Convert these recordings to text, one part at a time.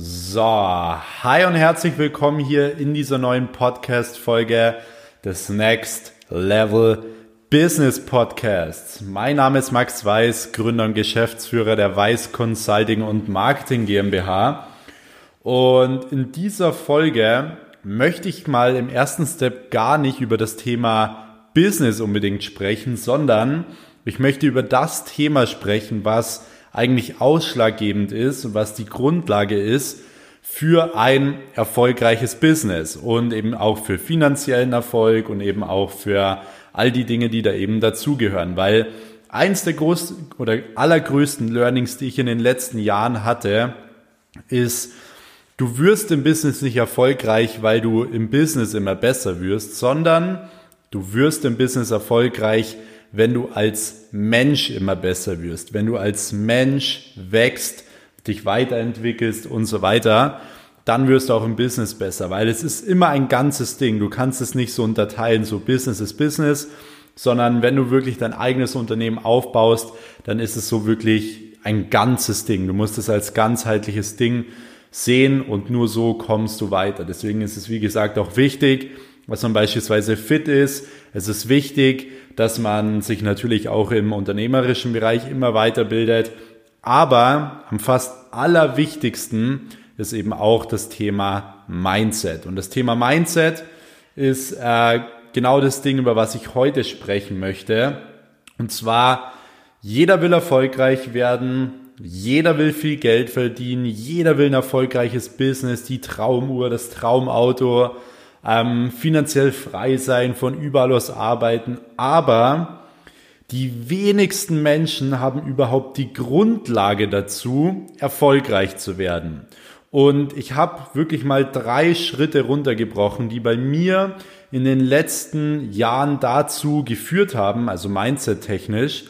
So, hi und herzlich willkommen hier in dieser neuen Podcast-Folge des Next Level Business Podcasts. Mein Name ist Max Weiß, Gründer und Geschäftsführer der Weiß Consulting und Marketing GmbH. Und in dieser Folge möchte ich mal im ersten Step gar nicht über das Thema Business unbedingt sprechen, sondern ich möchte über das Thema sprechen, was eigentlich ausschlaggebend ist was die Grundlage ist für ein erfolgreiches Business und eben auch für finanziellen Erfolg und eben auch für all die Dinge, die da eben dazugehören, weil eins der größten oder allergrößten Learnings, die ich in den letzten Jahren hatte, ist, du wirst im Business nicht erfolgreich, weil du im Business immer besser wirst, sondern du wirst im Business erfolgreich, wenn du als Mensch immer besser wirst, wenn du als Mensch wächst, dich weiterentwickelst und so weiter, dann wirst du auch im Business besser, weil es ist immer ein ganzes Ding. Du kannst es nicht so unterteilen, so Business ist Business, sondern wenn du wirklich dein eigenes Unternehmen aufbaust, dann ist es so wirklich ein ganzes Ding. Du musst es als ganzheitliches Ding sehen und nur so kommst du weiter. Deswegen ist es, wie gesagt, auch wichtig, was man beispielsweise fit ist. Es ist wichtig, dass man sich natürlich auch im unternehmerischen Bereich immer weiterbildet. Aber am fast allerwichtigsten ist eben auch das Thema Mindset. Und das Thema Mindset ist äh, genau das Ding, über was ich heute sprechen möchte. Und zwar, jeder will erfolgreich werden, jeder will viel Geld verdienen, jeder will ein erfolgreiches Business, die Traumuhr, das Traumauto, ähm, finanziell frei sein, von überall aus arbeiten. Aber die wenigsten Menschen haben überhaupt die Grundlage dazu, erfolgreich zu werden. Und ich habe wirklich mal drei Schritte runtergebrochen, die bei mir in den letzten Jahren dazu geführt haben, also mindset-technisch,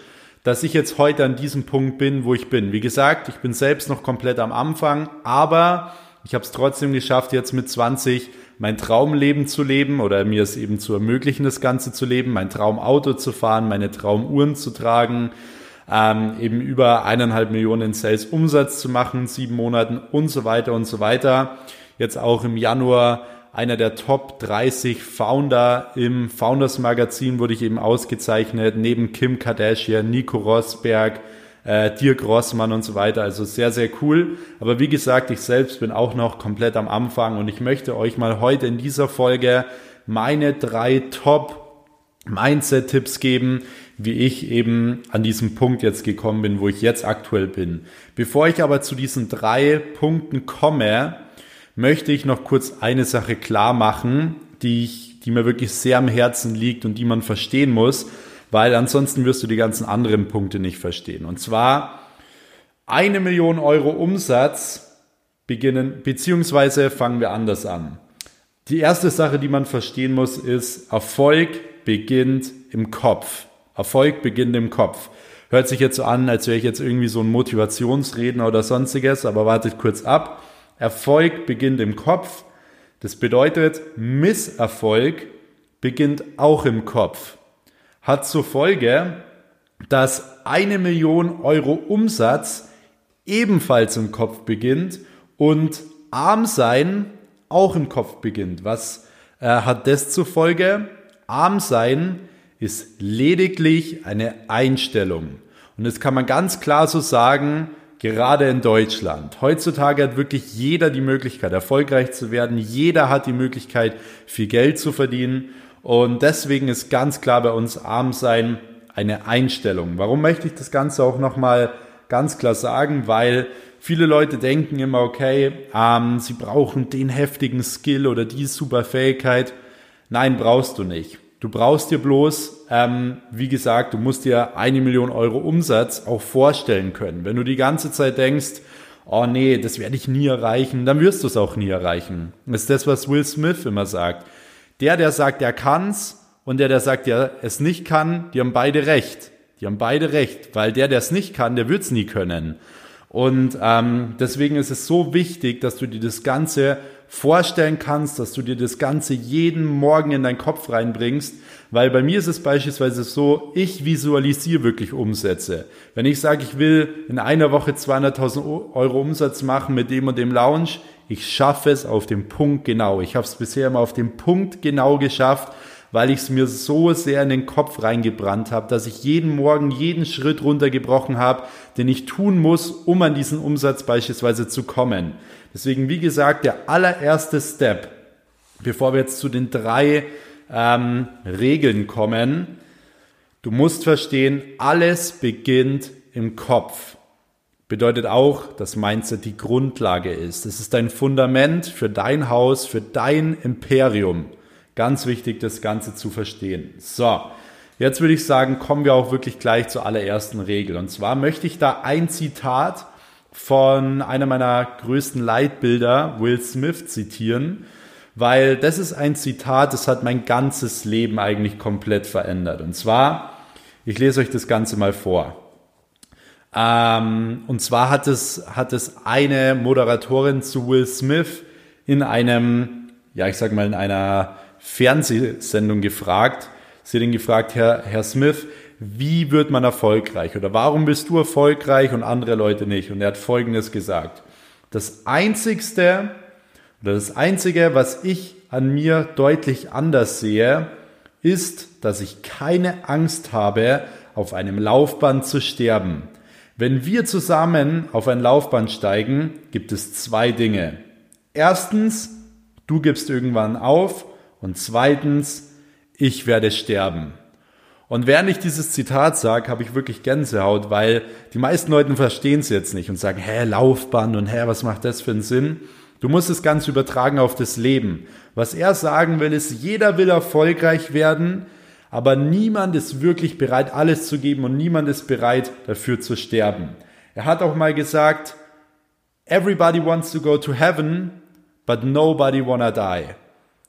dass ich jetzt heute an diesem Punkt bin, wo ich bin. Wie gesagt, ich bin selbst noch komplett am Anfang, aber ich habe es trotzdem geschafft, jetzt mit 20 mein Traumleben zu leben oder mir es eben zu ermöglichen, das Ganze zu leben, mein Traumauto zu fahren, meine Traumuhren zu tragen, ähm, eben über eineinhalb Millionen Sales Umsatz zu machen, sieben Monaten und so weiter und so weiter. Jetzt auch im Januar einer der Top 30 Founder im Founders Magazin wurde ich eben ausgezeichnet, neben Kim Kardashian, Nico Rosberg, äh, Dirk Rossmann und so weiter. Also sehr, sehr cool. Aber wie gesagt, ich selbst bin auch noch komplett am Anfang und ich möchte euch mal heute in dieser Folge meine drei Top Mindset-Tipps geben, wie ich eben an diesem Punkt jetzt gekommen bin, wo ich jetzt aktuell bin. Bevor ich aber zu diesen drei Punkten komme, möchte ich noch kurz eine Sache klar machen, die ich, die mir wirklich sehr am Herzen liegt und die man verstehen muss weil ansonsten wirst du die ganzen anderen Punkte nicht verstehen. Und zwar eine Million Euro Umsatz beginnen, beziehungsweise fangen wir anders an. Die erste Sache, die man verstehen muss, ist, Erfolg beginnt im Kopf. Erfolg beginnt im Kopf. Hört sich jetzt so an, als wäre ich jetzt irgendwie so ein Motivationsredner oder sonstiges, aber wartet kurz ab. Erfolg beginnt im Kopf. Das bedeutet, Misserfolg beginnt auch im Kopf hat zur Folge, dass eine Million Euro Umsatz ebenfalls im Kopf beginnt und arm sein auch im Kopf beginnt. Was äh, hat das zur Folge? Arm sein ist lediglich eine Einstellung. Und das kann man ganz klar so sagen, gerade in Deutschland. Heutzutage hat wirklich jeder die Möglichkeit, erfolgreich zu werden. Jeder hat die Möglichkeit, viel Geld zu verdienen. Und deswegen ist ganz klar bei uns arm sein eine Einstellung. Warum möchte ich das Ganze auch nochmal ganz klar sagen? Weil viele Leute denken immer, okay, ähm, sie brauchen den heftigen Skill oder die super Fähigkeit. Nein, brauchst du nicht. Du brauchst dir bloß, ähm, wie gesagt, du musst dir eine Million Euro Umsatz auch vorstellen können. Wenn du die ganze Zeit denkst, oh nee, das werde ich nie erreichen, dann wirst du es auch nie erreichen. Das ist das, was Will Smith immer sagt. Der, der sagt, er kann's und der, der sagt, er es nicht kann, die haben beide recht. Die haben beide recht, weil der, der es nicht kann, der wird's nie können. Und ähm, deswegen ist es so wichtig, dass du dir das Ganze vorstellen kannst, dass du dir das Ganze jeden Morgen in deinen Kopf reinbringst, weil bei mir ist es beispielsweise so, ich visualisiere wirklich Umsätze. Wenn ich sage, ich will in einer Woche 200.000 Euro Umsatz machen mit dem und dem Lounge, ich schaffe es auf dem Punkt genau. Ich habe es bisher immer auf dem Punkt genau geschafft, weil ich es mir so sehr in den Kopf reingebrannt habe, dass ich jeden Morgen jeden Schritt runtergebrochen habe, den ich tun muss, um an diesen Umsatz beispielsweise zu kommen. Deswegen, wie gesagt, der allererste Step, bevor wir jetzt zu den drei ähm, Regeln kommen. Du musst verstehen, alles beginnt im Kopf. Bedeutet auch, dass Mindset die Grundlage ist. Es ist dein Fundament für dein Haus, für dein Imperium. Ganz wichtig, das Ganze zu verstehen. So, jetzt würde ich sagen, kommen wir auch wirklich gleich zur allerersten Regel. Und zwar möchte ich da ein Zitat von einer meiner größten Leitbilder, Will Smith, zitieren weil das ist ein Zitat, das hat mein ganzes Leben eigentlich komplett verändert. Und zwar, ich lese euch das Ganze mal vor. Ähm, und zwar hat es, hat es eine Moderatorin zu Will Smith in einem, ja, ich sag mal, in einer Fernsehsendung gefragt. Sie hat ihn gefragt, Herr, Herr Smith, wie wird man erfolgreich? Oder warum bist du erfolgreich und andere Leute nicht? Und er hat Folgendes gesagt. Das einzigste, oder das Einzige, was ich an mir deutlich anders sehe, ist, dass ich keine Angst habe, auf einem Laufband zu sterben. Wenn wir zusammen auf ein Laufband steigen, gibt es zwei Dinge. Erstens, du gibst irgendwann auf und zweitens, ich werde sterben. Und während ich dieses Zitat sage, habe ich wirklich Gänsehaut, weil die meisten Leute verstehen es jetzt nicht und sagen, hä, Laufband und hä, was macht das für einen Sinn? Du musst es ganz übertragen auf das Leben. Was er sagen will, ist, jeder will erfolgreich werden, aber niemand ist wirklich bereit, alles zu geben und niemand ist bereit, dafür zu sterben. Er hat auch mal gesagt, everybody wants to go to heaven, but nobody wanna die.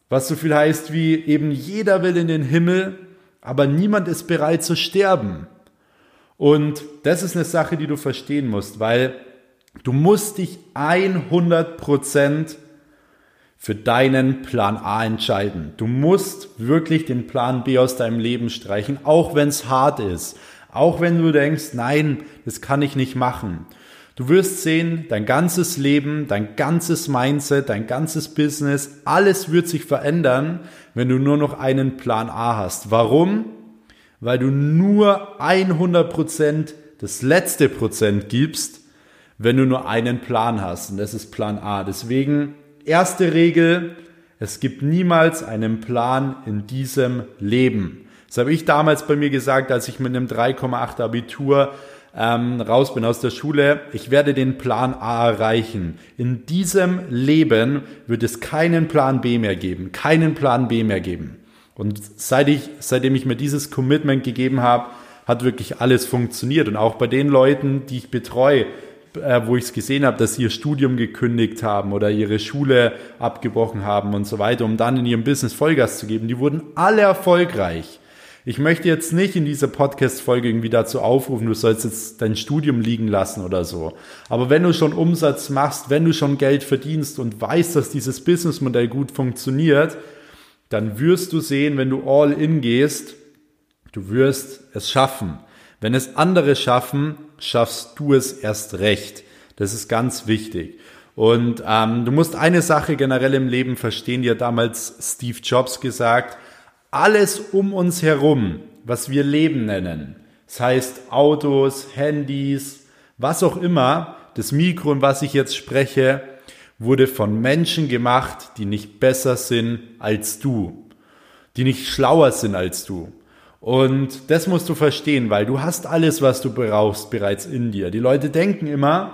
Was so viel heißt wie eben jeder will in den Himmel, aber niemand ist bereit zu sterben. Und das ist eine Sache, die du verstehen musst, weil Du musst dich 100% für deinen Plan A entscheiden. Du musst wirklich den Plan B aus deinem Leben streichen, auch wenn es hart ist. Auch wenn du denkst, nein, das kann ich nicht machen. Du wirst sehen, dein ganzes Leben, dein ganzes Mindset, dein ganzes Business, alles wird sich verändern, wenn du nur noch einen Plan A hast. Warum? Weil du nur 100% das letzte Prozent gibst, wenn du nur einen Plan hast. Und das ist Plan A. Deswegen, erste Regel, es gibt niemals einen Plan in diesem Leben. Das habe ich damals bei mir gesagt, als ich mit einem 3,8 Abitur ähm, raus bin aus der Schule. Ich werde den Plan A erreichen. In diesem Leben wird es keinen Plan B mehr geben. Keinen Plan B mehr geben. Und seit ich, seitdem ich mir dieses Commitment gegeben habe, hat wirklich alles funktioniert. Und auch bei den Leuten, die ich betreue, äh, wo ich es gesehen habe, dass sie ihr Studium gekündigt haben oder ihre Schule abgebrochen haben und so weiter, um dann in ihrem Business Vollgas zu geben, die wurden alle erfolgreich. Ich möchte jetzt nicht in dieser Podcast-Folge irgendwie dazu aufrufen, du sollst jetzt dein Studium liegen lassen oder so. Aber wenn du schon Umsatz machst, wenn du schon Geld verdienst und weißt, dass dieses Businessmodell gut funktioniert, dann wirst du sehen, wenn du all in gehst, du wirst es schaffen. Wenn es andere schaffen, schaffst du es erst recht. Das ist ganz wichtig. Und ähm, du musst eine Sache generell im Leben verstehen, die hat damals Steve Jobs gesagt, alles um uns herum, was wir Leben nennen, das heißt Autos, Handys, was auch immer, das Mikro, in was ich jetzt spreche, wurde von Menschen gemacht, die nicht besser sind als du, die nicht schlauer sind als du. Und das musst du verstehen, weil du hast alles, was du brauchst, bereits in dir. Die Leute denken immer,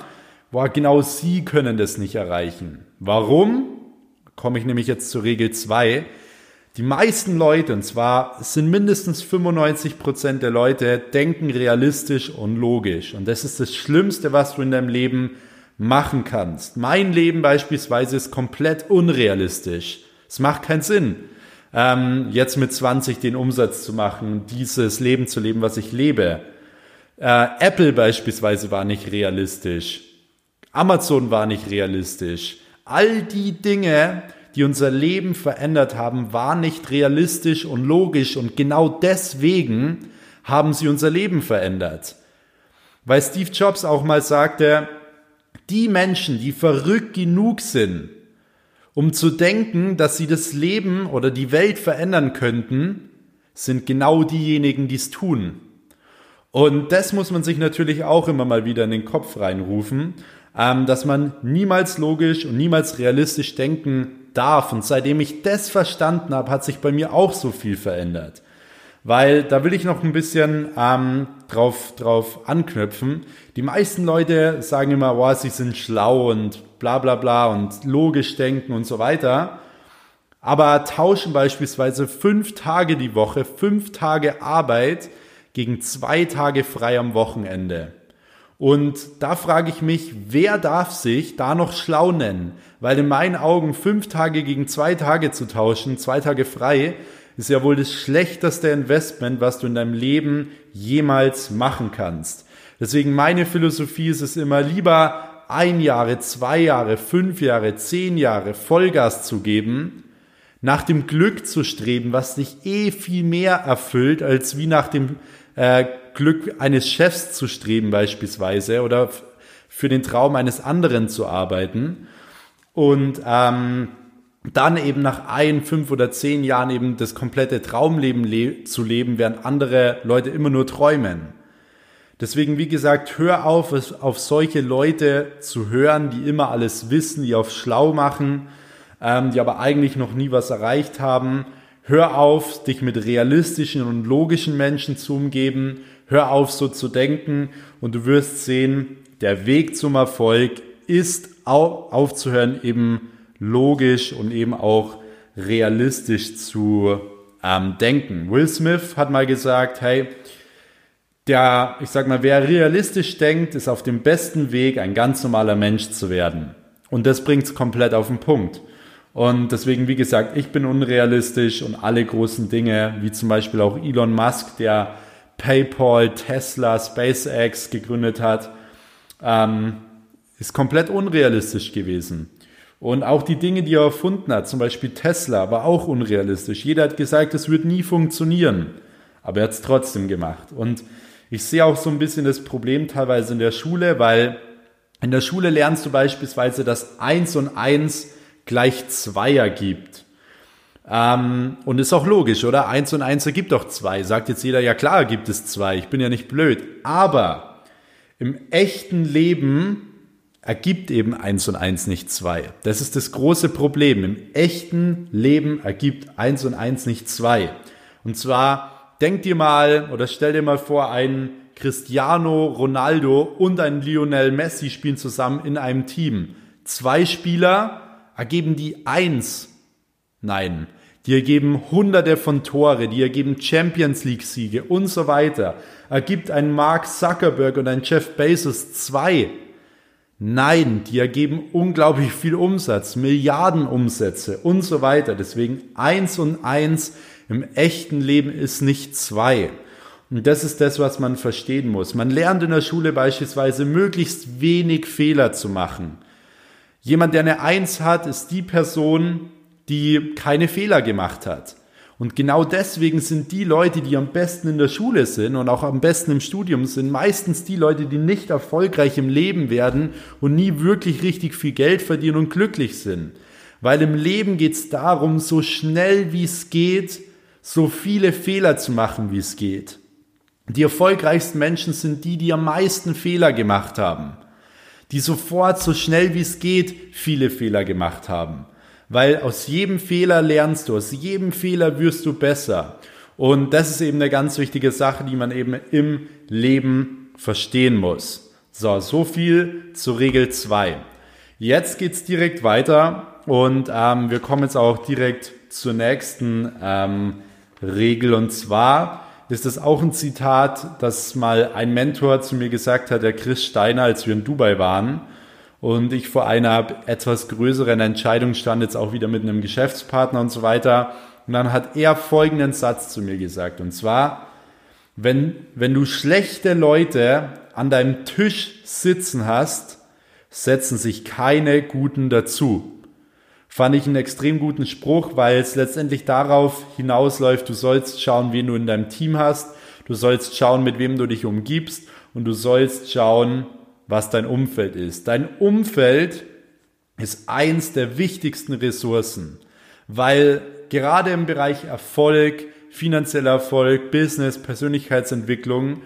boah, genau sie können das nicht erreichen. Warum? Komme ich nämlich jetzt zur Regel 2. Die meisten Leute, und zwar sind mindestens 95 Prozent der Leute, denken realistisch und logisch. Und das ist das Schlimmste, was du in deinem Leben machen kannst. Mein Leben beispielsweise ist komplett unrealistisch. Es macht keinen Sinn ähm, jetzt mit 20 den Umsatz zu machen, dieses Leben zu leben, was ich lebe. Äh, Apple beispielsweise war nicht realistisch. Amazon war nicht realistisch. All die Dinge, die unser Leben verändert haben, waren nicht realistisch und logisch und genau deswegen haben sie unser Leben verändert. Weil Steve Jobs auch mal sagte, die Menschen, die verrückt genug sind, um zu denken, dass sie das Leben oder die Welt verändern könnten, sind genau diejenigen, die es tun. Und das muss man sich natürlich auch immer mal wieder in den Kopf reinrufen, ähm, dass man niemals logisch und niemals realistisch denken darf. Und seitdem ich das verstanden habe, hat sich bei mir auch so viel verändert. Weil da will ich noch ein bisschen ähm, drauf, drauf anknüpfen. Die meisten Leute sagen immer, wow, sie sind schlau und bla bla bla und logisch denken und so weiter. Aber tauschen beispielsweise fünf Tage die Woche, fünf Tage Arbeit gegen zwei Tage frei am Wochenende. Und da frage ich mich, wer darf sich da noch schlau nennen? Weil in meinen Augen fünf Tage gegen zwei Tage zu tauschen, zwei Tage frei, ist ja wohl das schlechteste Investment, was du in deinem Leben jemals machen kannst. Deswegen meine Philosophie ist es immer lieber ein Jahre, zwei Jahre, fünf Jahre, zehn Jahre Vollgas zu geben, nach dem Glück zu streben, was dich eh viel mehr erfüllt, als wie nach dem äh, Glück eines Chefs zu streben beispielsweise oder für den Traum eines anderen zu arbeiten. Und ähm, dann eben nach ein, fünf oder zehn Jahren eben das komplette Traumleben le zu leben, während andere Leute immer nur träumen. Deswegen, wie gesagt, hör auf, auf solche Leute zu hören, die immer alles wissen, die auf schlau machen, ähm, die aber eigentlich noch nie was erreicht haben. Hör auf, dich mit realistischen und logischen Menschen zu umgeben. Hör auf, so zu denken und du wirst sehen, der Weg zum Erfolg ist aufzuhören, eben logisch und eben auch realistisch zu ähm, denken. Will Smith hat mal gesagt, hey, der, ich sag mal, wer realistisch denkt, ist auf dem besten Weg, ein ganz normaler Mensch zu werden. Und das bringt es komplett auf den Punkt. Und deswegen, wie gesagt, ich bin unrealistisch und alle großen Dinge, wie zum Beispiel auch Elon Musk, der PayPal, Tesla, SpaceX gegründet hat, ähm, ist komplett unrealistisch gewesen. Und auch die Dinge, die er erfunden hat, zum Beispiel Tesla, war auch unrealistisch. Jeder hat gesagt, es wird nie funktionieren. Aber er hat es trotzdem gemacht. Und ich sehe auch so ein bisschen das Problem teilweise in der Schule, weil in der Schule lernst du beispielsweise, dass 1 und 1 gleich 2 ergibt. Ähm, und ist auch logisch, oder? 1 und 1 ergibt doch 2. Sagt jetzt jeder, ja klar gibt es 2. Ich bin ja nicht blöd. Aber im echten Leben ergibt eben 1 und 1 nicht 2. Das ist das große Problem. Im echten Leben ergibt 1 und 1 nicht 2. Und zwar denk dir mal oder stell dir mal vor, ein Cristiano Ronaldo und ein Lionel Messi spielen zusammen in einem Team. Zwei Spieler ergeben die eins. Nein, die ergeben hunderte von Tore, die ergeben Champions League Siege und so weiter. Ergibt ein Mark Zuckerberg und ein Jeff Bezos zwei. Nein, die ergeben unglaublich viel Umsatz, Milliarden Umsätze und so weiter. Deswegen eins und eins im echten Leben ist nicht zwei. Und das ist das, was man verstehen muss. Man lernt in der Schule beispielsweise möglichst wenig Fehler zu machen. Jemand, der eine Eins hat, ist die Person, die keine Fehler gemacht hat. Und genau deswegen sind die Leute, die am besten in der Schule sind und auch am besten im Studium sind, meistens die Leute, die nicht erfolgreich im Leben werden und nie wirklich richtig viel Geld verdienen und glücklich sind. Weil im Leben geht es darum, so schnell wie es geht, so viele Fehler zu machen, wie es geht. Die erfolgreichsten Menschen sind die, die am meisten Fehler gemacht haben, die sofort so schnell wie es geht viele Fehler gemacht haben. Weil aus jedem Fehler lernst du, aus jedem Fehler wirst du besser. Und das ist eben eine ganz wichtige Sache, die man eben im Leben verstehen muss. So, so viel zu Regel 2. Jetzt geht's direkt weiter und ähm, wir kommen jetzt auch direkt zur nächsten ähm, Regel. Und zwar ist es auch ein Zitat, das mal ein Mentor zu mir gesagt hat, der Chris Steiner, als wir in Dubai waren und ich vor einer etwas größeren Entscheidung stand, jetzt auch wieder mit einem Geschäftspartner und so weiter. Und dann hat er folgenden Satz zu mir gesagt. Und zwar, wenn, wenn du schlechte Leute an deinem Tisch sitzen hast, setzen sich keine guten dazu. Fand ich einen extrem guten Spruch, weil es letztendlich darauf hinausläuft, du sollst schauen, wen du in deinem Team hast, du sollst schauen, mit wem du dich umgibst und du sollst schauen, was dein Umfeld ist. Dein Umfeld ist eins der wichtigsten Ressourcen, weil gerade im Bereich Erfolg, finanzieller Erfolg, Business, Persönlichkeitsentwicklung,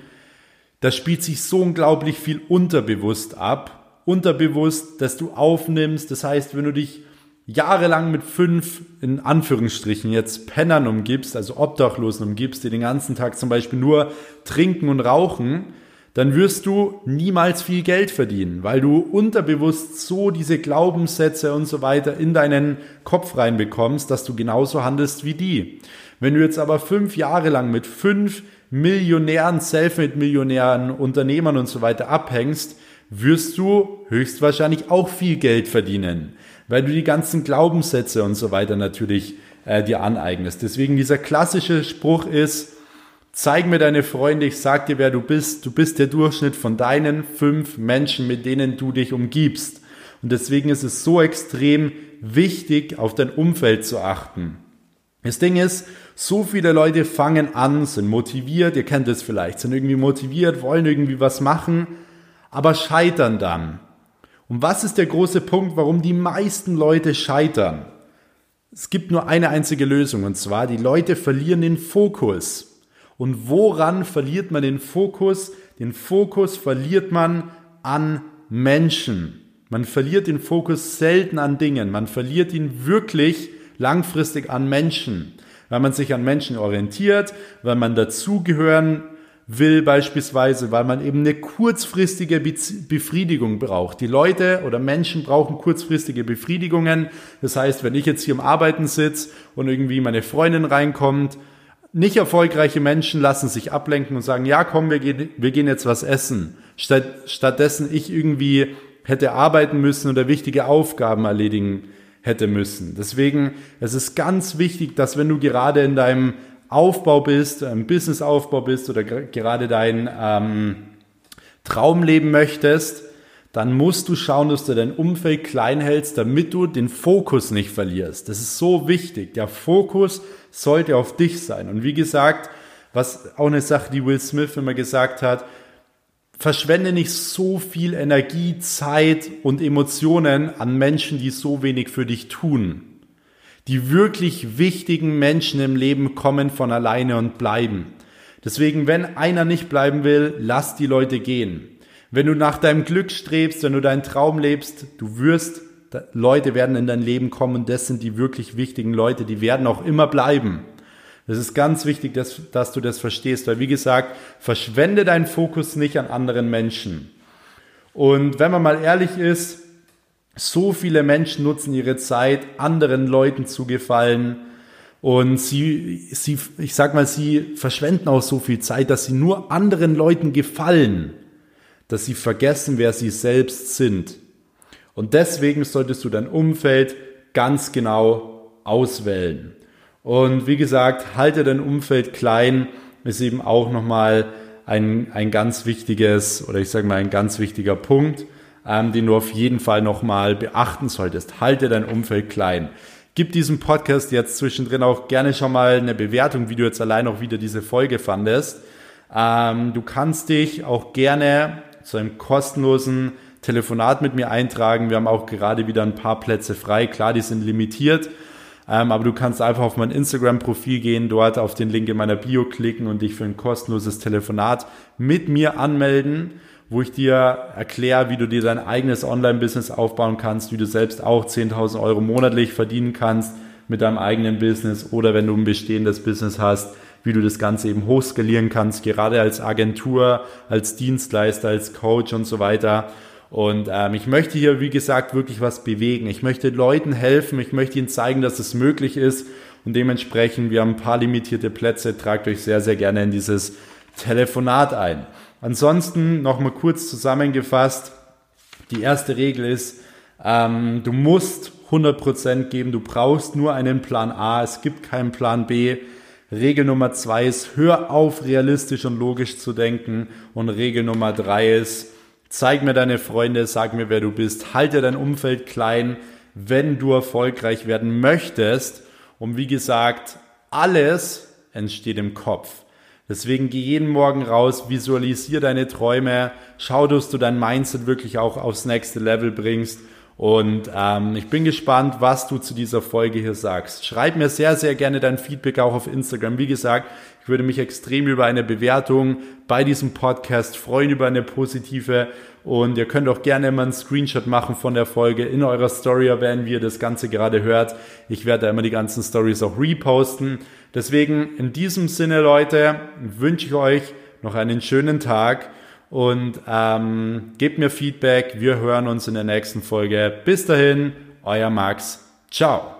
da spielt sich so unglaublich viel unterbewusst ab. Unterbewusst, dass du aufnimmst. Das heißt, wenn du dich jahrelang mit fünf, in Anführungsstrichen jetzt Pennern umgibst, also Obdachlosen umgibst, die den ganzen Tag zum Beispiel nur trinken und rauchen, dann wirst du niemals viel Geld verdienen, weil du unterbewusst so diese Glaubenssätze und so weiter in deinen Kopf reinbekommst, dass du genauso handelst wie die. Wenn du jetzt aber fünf Jahre lang mit fünf Millionären, Selfmade-Millionären, Unternehmern und so weiter abhängst, wirst du höchstwahrscheinlich auch viel Geld verdienen, weil du die ganzen Glaubenssätze und so weiter natürlich äh, dir aneignest. Deswegen dieser klassische Spruch ist, zeig mir deine Freunde, ich sag dir, wer du bist. Du bist der Durchschnitt von deinen fünf Menschen, mit denen du dich umgibst. Und deswegen ist es so extrem wichtig, auf dein Umfeld zu achten. Das Ding ist, so viele Leute fangen an, sind motiviert, ihr kennt es vielleicht, sind irgendwie motiviert, wollen irgendwie was machen, aber scheitern dann. Und was ist der große Punkt, warum die meisten Leute scheitern? Es gibt nur eine einzige Lösung, und zwar, die Leute verlieren den Fokus. Und woran verliert man den Fokus? Den Fokus verliert man an Menschen. Man verliert den Fokus selten an Dingen. Man verliert ihn wirklich langfristig an Menschen, weil man sich an Menschen orientiert, weil man dazugehören will beispielsweise, weil man eben eine kurzfristige Befriedigung braucht. Die Leute oder Menschen brauchen kurzfristige Befriedigungen. Das heißt, wenn ich jetzt hier am Arbeiten sitze und irgendwie meine Freundin reinkommt, nicht erfolgreiche Menschen lassen sich ablenken und sagen, ja, komm, wir gehen, wir gehen jetzt was essen. Statt, stattdessen ich irgendwie hätte arbeiten müssen oder wichtige Aufgaben erledigen hätte müssen. Deswegen es ist ganz wichtig, dass wenn du gerade in deinem Aufbau bist, im Businessaufbau bist oder gerade dein ähm, Traum leben möchtest, dann musst du schauen, dass du dein Umfeld klein hältst, damit du den Fokus nicht verlierst. Das ist so wichtig. Der Fokus sollte auf dich sein. Und wie gesagt, was auch eine Sache, die Will Smith immer gesagt hat, verschwende nicht so viel Energie, Zeit und Emotionen an Menschen, die so wenig für dich tun. Die wirklich wichtigen Menschen im Leben kommen von alleine und bleiben. Deswegen, wenn einer nicht bleiben will, lass die Leute gehen. Wenn du nach deinem Glück strebst, wenn du deinen Traum lebst, du wirst, Leute werden in dein Leben kommen, das sind die wirklich wichtigen Leute, die werden auch immer bleiben. Das ist ganz wichtig, dass, dass du das verstehst, weil wie gesagt, verschwende deinen Fokus nicht an anderen Menschen. Und wenn man mal ehrlich ist, so viele Menschen nutzen ihre Zeit, anderen Leuten zu gefallen. Und sie, sie, ich sag mal, sie verschwenden auch so viel Zeit, dass sie nur anderen Leuten gefallen, dass sie vergessen, wer sie selbst sind. Und deswegen solltest du dein Umfeld ganz genau auswählen. Und wie gesagt, halte dein Umfeld klein ist eben auch nochmal ein, ein ganz wichtiges oder ich sage mal ein ganz wichtiger Punkt, ähm, den du auf jeden Fall nochmal beachten solltest. Halte dein Umfeld klein. Gib diesem Podcast jetzt zwischendrin auch gerne schon mal eine Bewertung, wie du jetzt allein auch wieder diese Folge fandest. Ähm, du kannst dich auch gerne zu einem kostenlosen Telefonat mit mir eintragen. Wir haben auch gerade wieder ein paar Plätze frei. Klar, die sind limitiert. Ähm, aber du kannst einfach auf mein Instagram-Profil gehen, dort auf den Link in meiner Bio klicken und dich für ein kostenloses Telefonat mit mir anmelden, wo ich dir erkläre, wie du dir dein eigenes Online-Business aufbauen kannst, wie du selbst auch 10.000 Euro monatlich verdienen kannst mit deinem eigenen Business oder wenn du ein bestehendes Business hast, wie du das Ganze eben hochskalieren kannst, gerade als Agentur, als Dienstleister, als Coach und so weiter. Und ähm, ich möchte hier, wie gesagt, wirklich was bewegen. Ich möchte Leuten helfen. Ich möchte ihnen zeigen, dass es möglich ist. Und dementsprechend, wir haben ein paar limitierte Plätze. Tragt euch sehr, sehr gerne in dieses Telefonat ein. Ansonsten nochmal kurz zusammengefasst. Die erste Regel ist, ähm, du musst 100% geben. Du brauchst nur einen Plan A. Es gibt keinen Plan B. Regel Nummer zwei ist, hör auf, realistisch und logisch zu denken. Und Regel Nummer drei ist, Zeig mir deine Freunde, sag mir, wer du bist, halte dein Umfeld klein, wenn du erfolgreich werden möchtest. Und wie gesagt, alles entsteht im Kopf. Deswegen geh jeden Morgen raus, visualisier deine Träume, schau, dass du dein Mindset wirklich auch aufs nächste Level bringst. Und ähm, ich bin gespannt, was du zu dieser Folge hier sagst. Schreib mir sehr, sehr gerne dein Feedback auch auf Instagram. Wie gesagt, ich würde mich extrem über eine Bewertung bei diesem Podcast freuen, über eine positive. Und ihr könnt auch gerne mal einen Screenshot machen von der Folge in eurer Story wie ihr das Ganze gerade hört. Ich werde da immer die ganzen Stories auch reposten. Deswegen in diesem Sinne, Leute, wünsche ich euch noch einen schönen Tag und ähm, gebt mir Feedback. Wir hören uns in der nächsten Folge. Bis dahin, euer Max. Ciao.